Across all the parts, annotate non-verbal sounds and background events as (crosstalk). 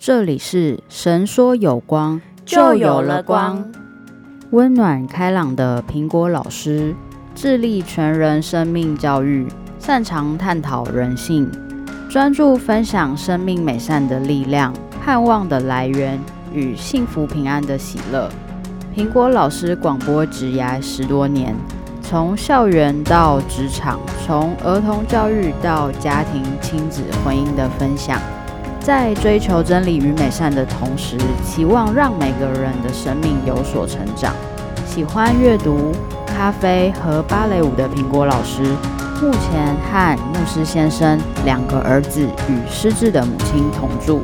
这里是神说有光，就有了光。温暖开朗的苹果老师，致力全人生命教育，擅长探讨人性，专注分享生命美善的力量、盼望的来源与幸福平安的喜乐。苹果老师广播职涯十多年，从校园到职场，从儿童教育到家庭、亲子、婚姻的分享。在追求真理与美善的同时，期望让每个人的生命有所成长。喜欢阅读、咖啡和芭蕾舞的苹果老师，目前和牧师先生两个儿子与失智的母亲同住。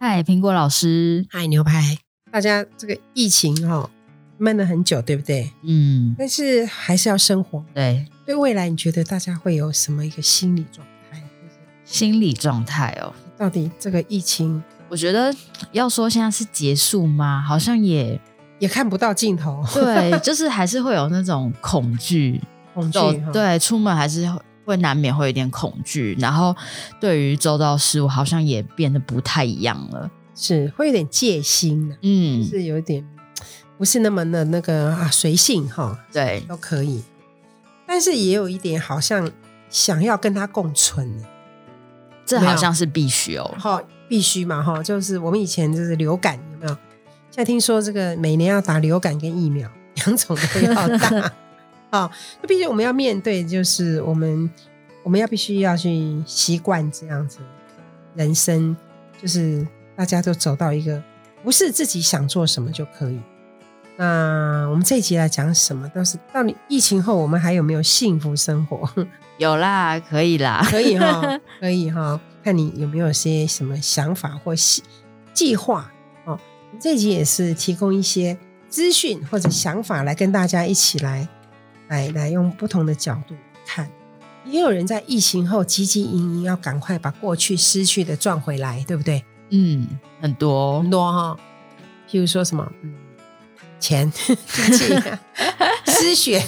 嗨，苹果老师，嗨，牛排！大家这个疫情哈闷了很久，对不对？嗯，但是还是要生活。对，对未来，你觉得大家会有什么一个心理状态？心理状态哦，到底这个疫情，我觉得要说现在是结束吗？好像也也看不到尽头。对，(laughs) 就是还是会有那种恐惧，恐惧。对，出门还是会难免会有点恐惧，然后对于周遭事物好像也变得不太一样了，是会有点戒心的，嗯，是有点不是那么的那个啊随性哈，对，都可以，但是也有一点好像想要跟他共存。这好像是必须哦，哈，必须嘛，哈，就是我们以前就是流感有没有？现在听说这个每年要打流感跟疫苗，两种都要打，(laughs) 啊，那毕竟我们要面对，就是我们我们要必须要去习惯这样子人生，就是大家都走到一个不是自己想做什么就可以。那我们这一集来讲什么？都是到底疫情后我们还有没有幸福生活？(laughs) 有啦，可以啦，可以哈，(laughs) 可以哈，看你有没有些什么想法或计计划哦。这集也是提供一些资讯或者想法来跟大家一起来来来用不同的角度看。也有人在疫情后汲汲营营，要赶快把过去失去的赚回来，对不对？嗯，很多很多哈。譬如说什么，嗯。钱经济 (laughs) 失血，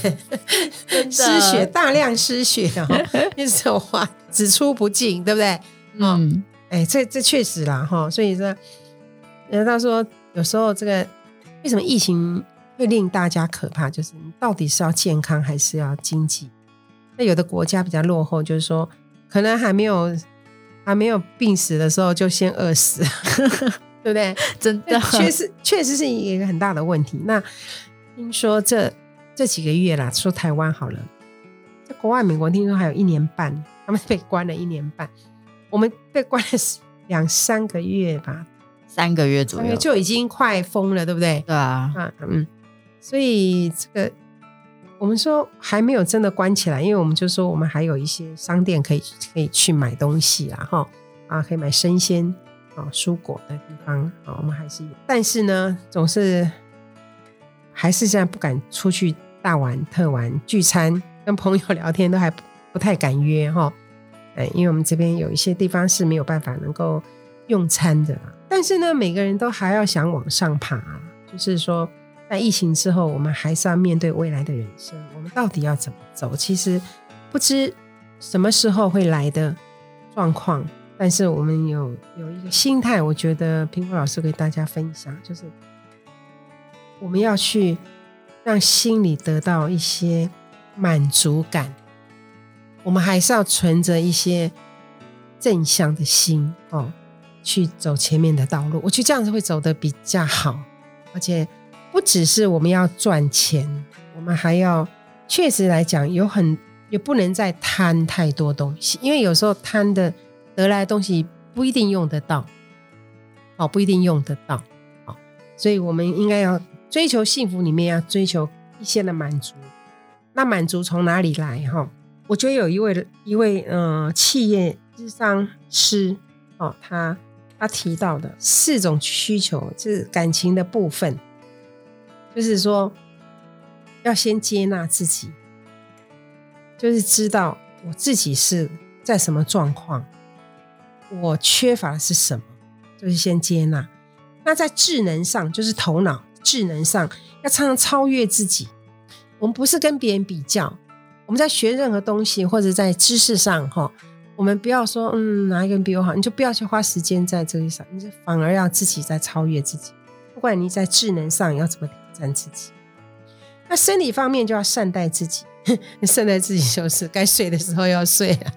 失血大量失血哦，那时候话只出不进，对不对？嗯，哎，这这确实啦哈，所以说，人家说有时候这个为什么疫情会令大家可怕，就是你到底是要健康还是要经济？那有的国家比较落后，就是说可能还没有还没有病死的时候就先饿死。对不对？(laughs) 真的，确实确实是一个很大的问题。那听说这这几个月啦，说台湾好了，在国外美国听说还有一年半，他们被关了一年半，我们被关了两三个月吧，三个月左右就已经快疯了，对不对？对啊，啊嗯，所以这个我们说还没有真的关起来，因为我们就说我们还有一些商店可以可以去买东西啊，哈啊，可以买生鲜。啊，蔬果的地方啊，我们还是有，但是呢，总是还是现在不敢出去大玩特玩聚餐，跟朋友聊天都还不不太敢约哈。哎，因为我们这边有一些地方是没有办法能够用餐的，但是呢，每个人都还要想往上爬，就是说，在疫情之后，我们还是要面对未来的人生，我们到底要怎么走？其实不知什么时候会来的状况。但是我们有有一个心态，我觉得苹果老师给大家分享，就是我们要去让心里得到一些满足感，我们还是要存着一些正向的心哦，去走前面的道路。我觉得这样子会走得比较好，而且不只是我们要赚钱，我们还要确实来讲，有很也不能再贪太多东西，因为有时候贪的。得来的东西不一定用得到，哦，不一定用得到，哦，所以我们应该要追求幸福，里面要追求一些的满足。那满足从哪里来？哈，我觉得有一位一位呃企业智商师哦，他他提到的四种需求就是感情的部分，就是说要先接纳自己，就是知道我自己是在什么状况。我缺乏的是什么？就是先接纳。那在智能上，就是头脑智能上，要常常超越自己。我们不是跟别人比较。我们在学任何东西或者在知识上，哈，我们不要说嗯哪一个人比我好，你就不要去花时间在这里上，你就反而要自己在超越自己。不管你在智能上要怎么挑战自己，那生理方面就要善待自己。(laughs) 善待自己就是该睡的时候要睡啊，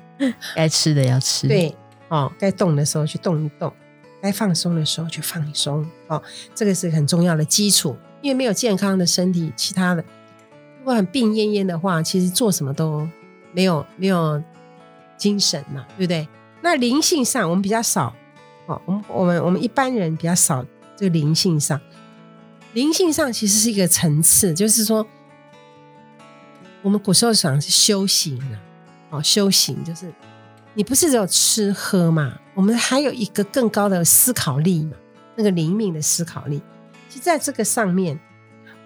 该吃的要吃。对，哦，该动的时候去动一动，该放松的时候去放松。哦，这个是很重要的基础。因为没有健康的身体，其他的如果很病恹恹的话，其实做什么都没有没有精神嘛，对不对？那灵性上我们比较少，哦，我们我们我们一般人比较少这个灵性上，灵性上其实是一个层次，就是说。我们古时候讲是修行啊，哦，修行就是你不是只有吃喝嘛，我们还有一个更高的思考力嘛，那个灵敏的思考力。其实在这个上面，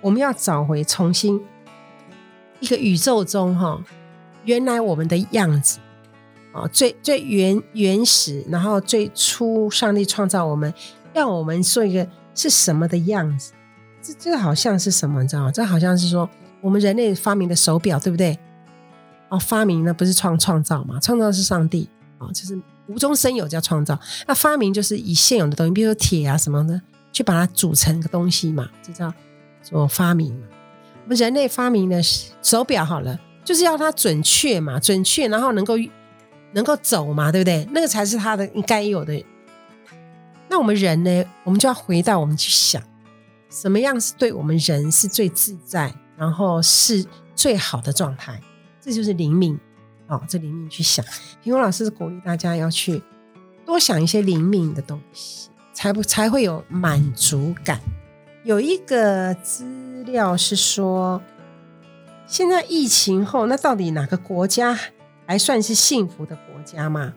我们要找回重新一个宇宙中哈，原来我们的样子啊，最最原原始，然后最初上帝创造我们，让我们做一个是什么的样子？这这好像是什么？你知道吗？这好像是说。我们人类发明的手表，对不对？哦，发明呢不是创创造嘛？创造是上帝啊，就是无中生有叫创造。那发明就是以现有的东西，比如说铁啊什么的，去把它组成个东西嘛，这叫做发明嘛。我们人类发明的手表好了，就是要它准确嘛，准确，然后能够能够走嘛，对不对？那个才是它的应该有的。那我们人呢，我们就要回到我们去想，什么样是对我们人是最自在。然后是最好的状态，这就是灵敏哦。这灵敏去想，苹果老师鼓励大家要去多想一些灵敏的东西，才不才会有满足感。有一个资料是说，现在疫情后，那到底哪个国家还算是幸福的国家吗？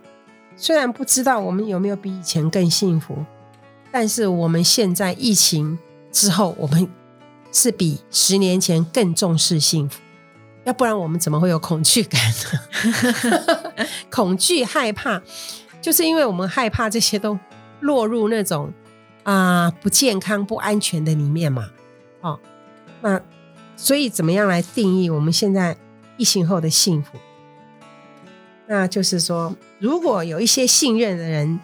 虽然不知道我们有没有比以前更幸福，但是我们现在疫情之后，我们。是比十年前更重视幸福，要不然我们怎么会有恐惧感呢？(laughs) 恐惧、害怕，就是因为我们害怕这些都落入那种啊不健康、不安全的里面嘛。哦，那所以怎么样来定义我们现在疫情后的幸福？那就是说，如果有一些信任的人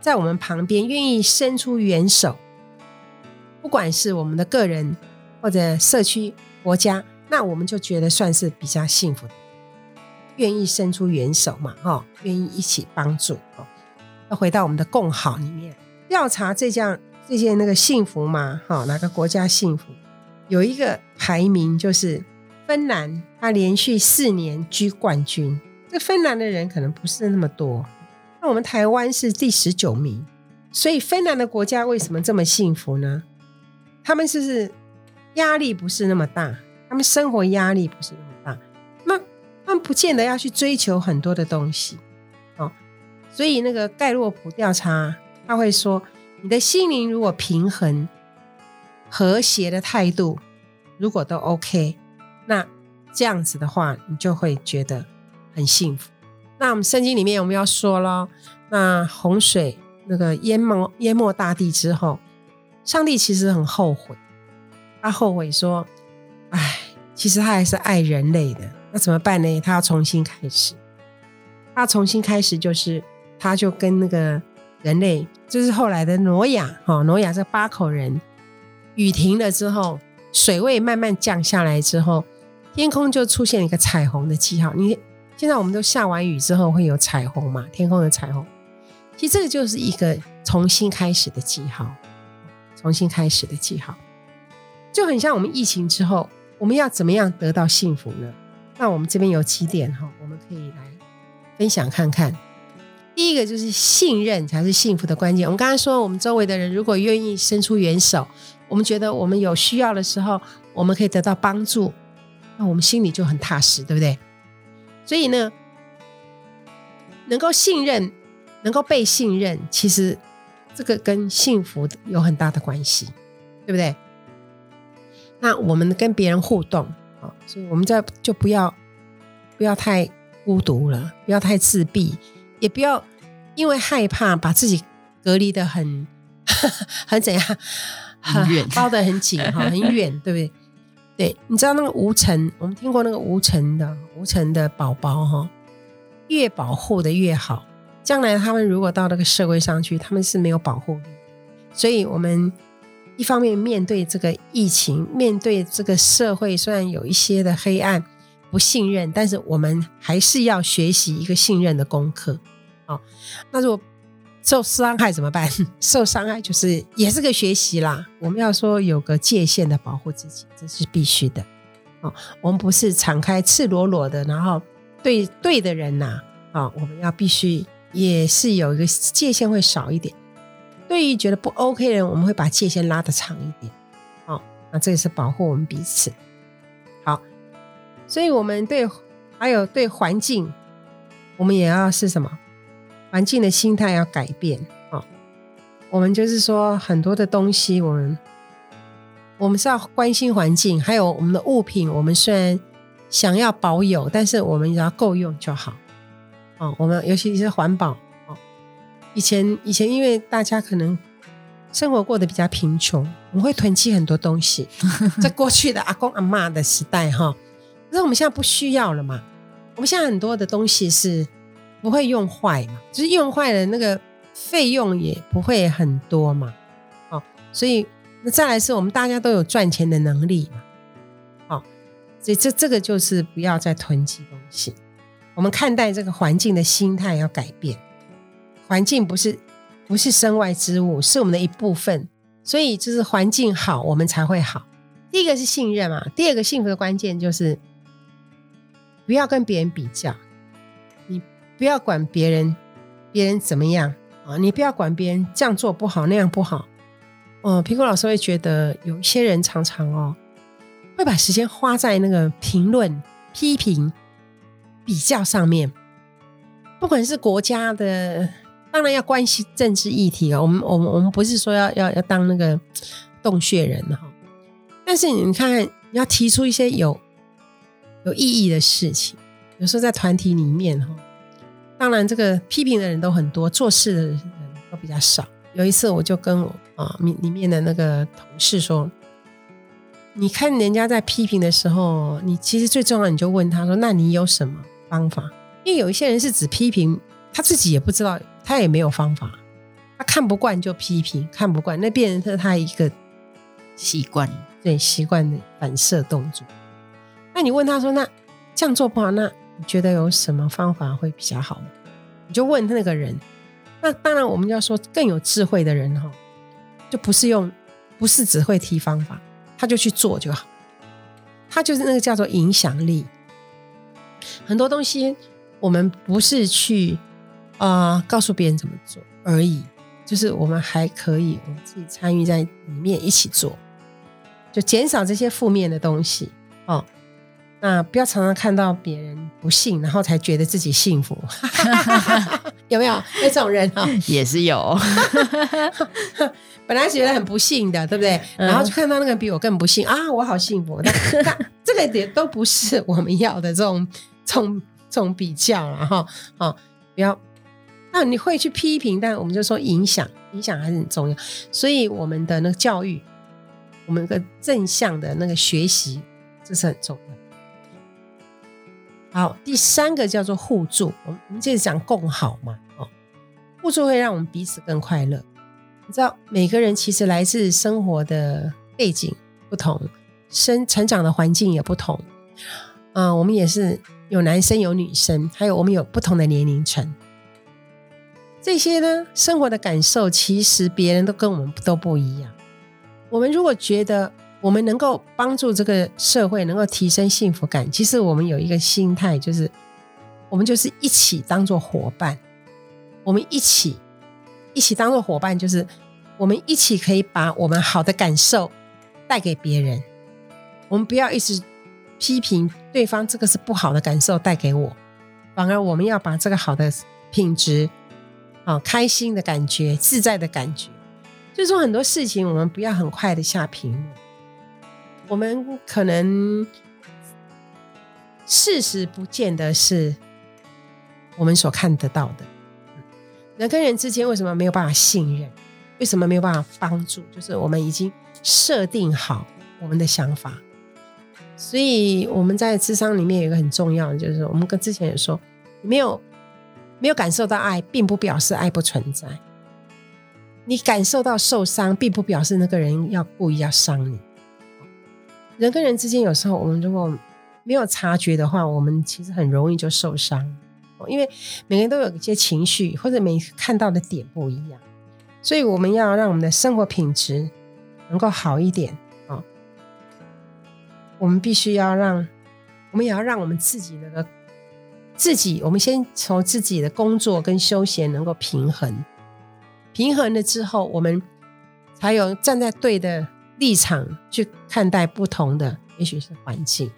在我们旁边，愿意伸出援手，不管是我们的个人。或者社区、国家，那我们就觉得算是比较幸福，愿意伸出援手嘛，哈，愿意一起帮助，哦，要回到我们的共好里面，调查这件这件那个幸福嘛，哈，哪个国家幸福？有一个排名就是芬兰，它连续四年居冠军。这芬兰的人可能不是那么多，那我们台湾是第十九名，所以芬兰的国家为什么这么幸福呢？他们是不是？压力不是那么大，他们生活压力不是那么大，那他们不见得要去追求很多的东西哦。所以那个盖洛普调查，他会说，你的心灵如果平衡、和谐的态度，如果都 OK，那这样子的话，你就会觉得很幸福。那我们圣经里面我们要说了，那洪水那个淹没淹没大地之后，上帝其实很后悔。他后悔说：“哎，其实他还是爱人类的。那怎么办呢？他要重新开始。他重新开始，就是他就跟那个人类，就是后来的挪亚，哈，挪亚这八口人，雨停了之后，水位慢慢降下来之后，天空就出现一个彩虹的记号。你现在我们都下完雨之后会有彩虹嘛？天空的彩虹，其实这个就是一个重新开始的记号，重新开始的记号。”就很像我们疫情之后，我们要怎么样得到幸福呢？那我们这边有几点哈，我们可以来分享看看。第一个就是信任才是幸福的关键。我们刚才说，我们周围的人如果愿意伸出援手，我们觉得我们有需要的时候，我们可以得到帮助，那我们心里就很踏实，对不对？所以呢，能够信任，能够被信任，其实这个跟幸福有很大的关系，对不对？那我们跟别人互动啊，所以我们在就不要不要太孤独了，不要太自闭，也不要因为害怕把自己隔离的很 (laughs) 很怎样，很远，(laughs) 包的很紧哈，很远，对不对？对，你知道那个无尘，我们听过那个无尘的无尘的宝宝哈，越保护的越好。将来他们如果到那个社会上去，他们是没有保护力。所以，我们一方面面对这个疫情，面对这个社会，虽然有一些的黑暗、不信任，但是我们还是要学习一个信任的功课。好，那如果受伤害怎么办？(laughs) 受伤害就是也是个学习啦。我们要说有个界限的保护自己，这是必须的。哦，我们不是敞开赤裸裸的，然后对对的人呐，啊，我们要必须也是有一个界限会少一点。对于觉得不 OK 的人，我们会把界限拉得长一点。哦，那这也是保护我们彼此。好，所以我们对还有对环境，我们也要是什么？环境的心态要改变啊！我们就是说，很多的东西，我们我们是要关心环境，还有我们的物品。我们虽然想要保有，但是我们只要够用就好。哦，我们尤其是环保。以前以前，因为大家可能生活过得比较贫穷，我们会囤积很多东西。(laughs) 在过去的阿公阿妈的时代，哈，可是我们现在不需要了嘛？我们现在很多的东西是。不会用坏嘛？就是用坏了，那个费用也不会很多嘛。哦，所以那再来是我们大家都有赚钱的能力嘛。哦，所以这这个就是不要再囤积东西。我们看待这个环境的心态要改变。环境不是不是身外之物，是我们的一部分。所以就是环境好，我们才会好。第一个是信任嘛，第二个幸福的关键就是不要跟别人比较。你不要管别人，别人怎么样啊？你不要管别人这样做不好那样不好。哦，苹果老师会觉得有一些人常常哦，会把时间花在那个评论、批评、比较上面。不管是国家的，当然要关心政治议题啊。我们、我们、我们不是说要要要当那个洞穴人哈。但是你看，你要提出一些有有意义的事情，有时候在团体里面哈。当然，这个批评的人都很多，做事的人都比较少。有一次，我就跟我啊里里面的那个同事说：“你看人家在批评的时候，你其实最重要，你就问他说：‘那你有什么方法？’因为有一些人是只批评，他自己也不知道，他也没有方法，他看不惯就批评，看不惯那变成他一个习惯，对习惯的反射动作。那你问他说：‘那这样做不好？’那你觉得有什么方法会比较好吗？你就问那个人。那当然，我们要说更有智慧的人哈，就不是用，不是只会提方法，他就去做就好。他就是那个叫做影响力。很多东西我们不是去啊告诉别人怎么做而已，就是我们还可以我们自己参与在里面一起做，就减少这些负面的东西哦。那不要常常看到别人不幸，然后才觉得自己幸福，(laughs) 有没有那种人啊？也是有，(laughs) 本来觉得很不幸的，对不对？然后就看到那个比我更不幸啊，我好幸福。那这个也都不是我们要的这种、这种、这种比较了哈。哦，不要。那你会去批评，但我们就说影响，影响还是很重要。所以我们的那个教育，我们个正向的那个学习，这是很重要。好，第三个叫做互助，我们我们接着讲共好嘛，哦，互助会让我们彼此更快乐。你知道，每个人其实来自生活的背景不同，生成长的环境也不同，嗯，我们也是有男生有女生，还有我们有不同的年龄层，这些呢，生活的感受其实别人都跟我们都不一样。我们如果觉得，我们能够帮助这个社会，能够提升幸福感。其实我们有一个心态，就是我们就是一起当做伙伴。我们一起一起当做伙伴，就是我们一起可以把我们好的感受带给别人。我们不要一直批评对方，这个是不好的感受带给我，反而我们要把这个好的品质，啊，开心的感觉、自在的感觉，就是说很多事情，我们不要很快的下评论。我们可能事实不见得是我们所看得到的。人跟人之间为什么没有办法信任？为什么没有办法帮助？就是我们已经设定好我们的想法。所以我们在智商里面有一个很重要的，就是我们跟之前也说，没有没有感受到爱，并不表示爱不存在。你感受到受伤，并不表示那个人要故意要伤你。人跟人之间，有时候我们如果没有察觉的话，我们其实很容易就受伤。因为每个人都有一些情绪，或者每看到的点不一样，所以我们要让我们的生活品质能够好一点啊。我们必须要让，我们也要让我们自己的自己，我们先从自己的工作跟休闲能够平衡。平衡了之后，我们才有站在对的立场去看待不同的，也许是环境。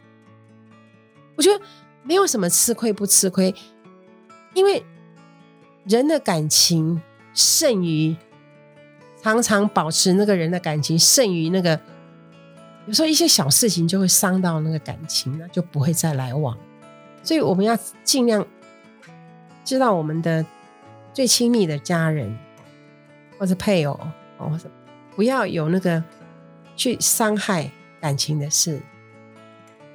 我觉得没有什么吃亏不吃亏，因为人的感情胜于常常保持那个人的感情胜于那个，有时候一些小事情就会伤到那个感情，那就不会再来往。所以我们要尽量知道我们的最亲密的家人。或者配偶哦，或者不要有那个去伤害感情的事。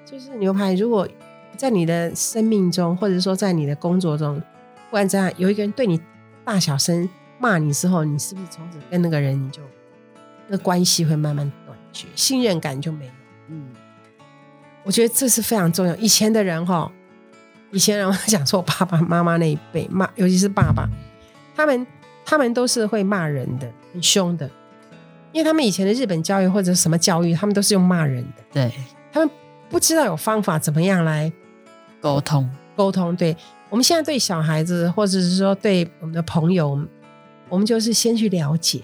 就是牛排，如果在你的生命中，或者说在你的工作中，不管怎样，有一个人对你大小声骂你之后，你是不是从此跟那个人你就那关系会慢慢断绝，信任感就没有？嗯，我觉得这是非常重要。以前的人哈，以前人讲说爸爸妈妈那一辈骂，尤其是爸爸，他们。他们都是会骂人的，很凶的，因为他们以前的日本教育或者什么教育，他们都是用骂人的。对，他们不知道有方法怎么样来沟通沟通。对我们现在对小孩子，或者是说对我们的朋友，我们就是先去了解，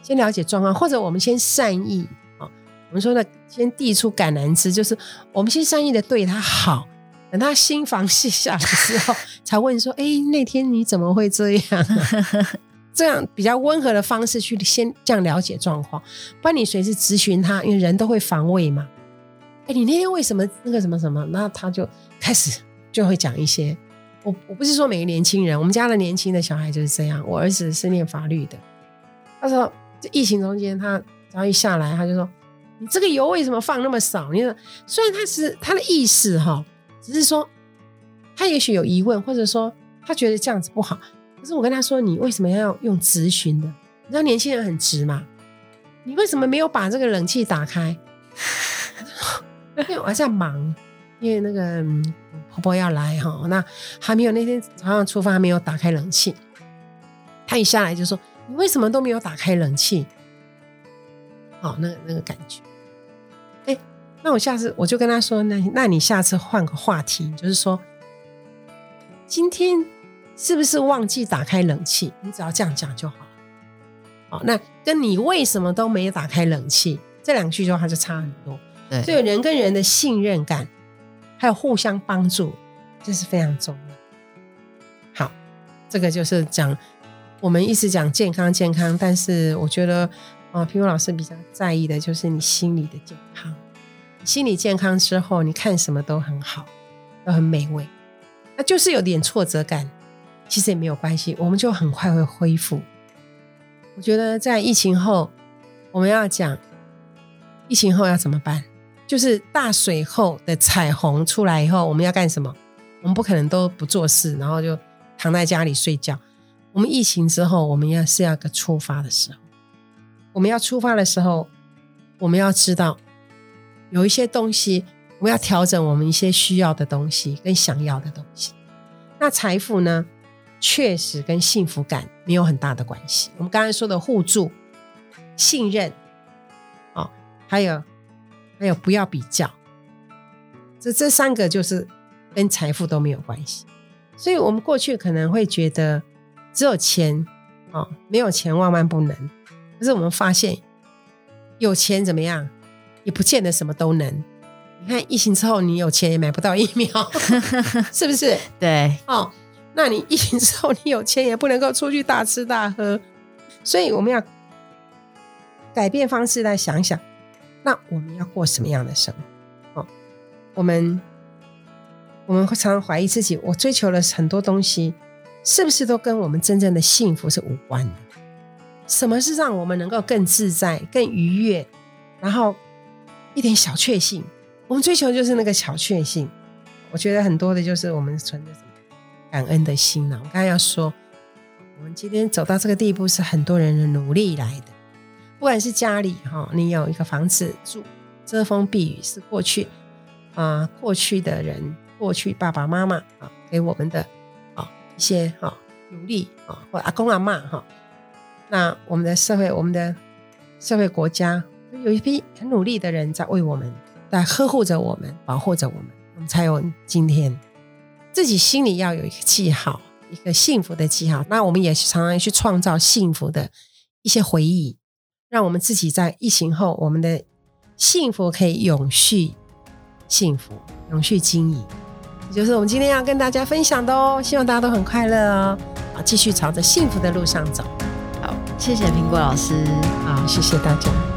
先了解状况，或者我们先善意啊，我们说的先递出橄榄枝，就是我们先善意的对他好。等他心房卸下的时候，才问说：“哎，那天你怎么会这样？”这样比较温和的方式去先这样了解状况，不然你随时咨询他，因为人都会防卫嘛。哎，你那天为什么那个什么什么？那他就开始就会讲一些。我我不是说每个年轻人，我们家的年轻的小孩就是这样。我儿子是念法律的，他说这疫情中间，他只要一下来，他就说：“你这个油为什么放那么少？”你说，虽然他是他的意思哈。只是说，他也许有疑问，或者说他觉得这样子不好。可是我跟他说：“你为什么要用直询的？你知道年轻人很直嘛？你为什么没有把这个冷气打开？” (laughs) 因为我还在忙，因为那个婆婆要来哈，那还没有那天早上出发，还没有打开冷气。他一下来就说：“你为什么都没有打开冷气？”哦，那个那个感觉。那我下次我就跟他说，那那你下次换个话题，就是说，今天是不是忘记打开冷气？你只要这样讲就好了。好，那跟你为什么都没有打开冷气这两句话就差很多。对，所以人跟人的信任感，还有互相帮助，这是非常重要。好，这个就是讲我们一直讲健康健康，但是我觉得啊，平如老师比较在意的就是你心理的健康。心理健康之后，你看什么都很好，都很美味。那就是有点挫折感，其实也没有关系，我们就很快会恢复。我觉得在疫情后，我们要讲疫情后要怎么办？就是大水后的彩虹出来以后，我们要干什么？我们不可能都不做事，然后就躺在家里睡觉。我们疫情之后，我们要是要个出发的时候，我们要出发的时候，我们要知道。有一些东西，我们要调整我们一些需要的东西跟想要的东西。那财富呢，确实跟幸福感没有很大的关系。我们刚才说的互助、信任，哦，还有还有不要比较，这这三个就是跟财富都没有关系。所以我们过去可能会觉得只有钱，哦，没有钱万万不能。可是我们发现，有钱怎么样？也不见得什么都能。你看疫情之后，你有钱也买不到疫苗，(laughs) 是不是？(laughs) 对。哦，那你疫情之后，你有钱也不能够出去大吃大喝。所以我们要改变方式来想想，那我们要过什么样的生活？哦，我们我们会常常怀疑自己，我追求了很多东西，是不是都跟我们真正的幸福是无关的？什么是让我们能够更自在、更愉悦，然后？一点小确幸，我们追求就是那个小确幸。我觉得很多的就是我们存着什么感恩的心呢。我刚才要说，我们今天走到这个地步，是很多人的努力来的。不管是家里哈，你有一个房子住，遮风避雨，是过去啊，过去的人，过去爸爸妈妈啊给我们的啊一些哈努力啊，或阿公阿妈哈。那我们的社会，我们的社会国家，有一批很努力的人在为我们，在呵护着我们，保护着我们，我们才有今天。自己心里要有一个记号，一个幸福的记号。那我们也常常去创造幸福的一些回忆，让我们自己在疫情后，我们的幸福可以永续幸福，永续经营。也就是我们今天要跟大家分享的哦。希望大家都很快乐哦，啊，继续朝着幸福的路上走。好，谢谢苹果老师，好，谢谢大家。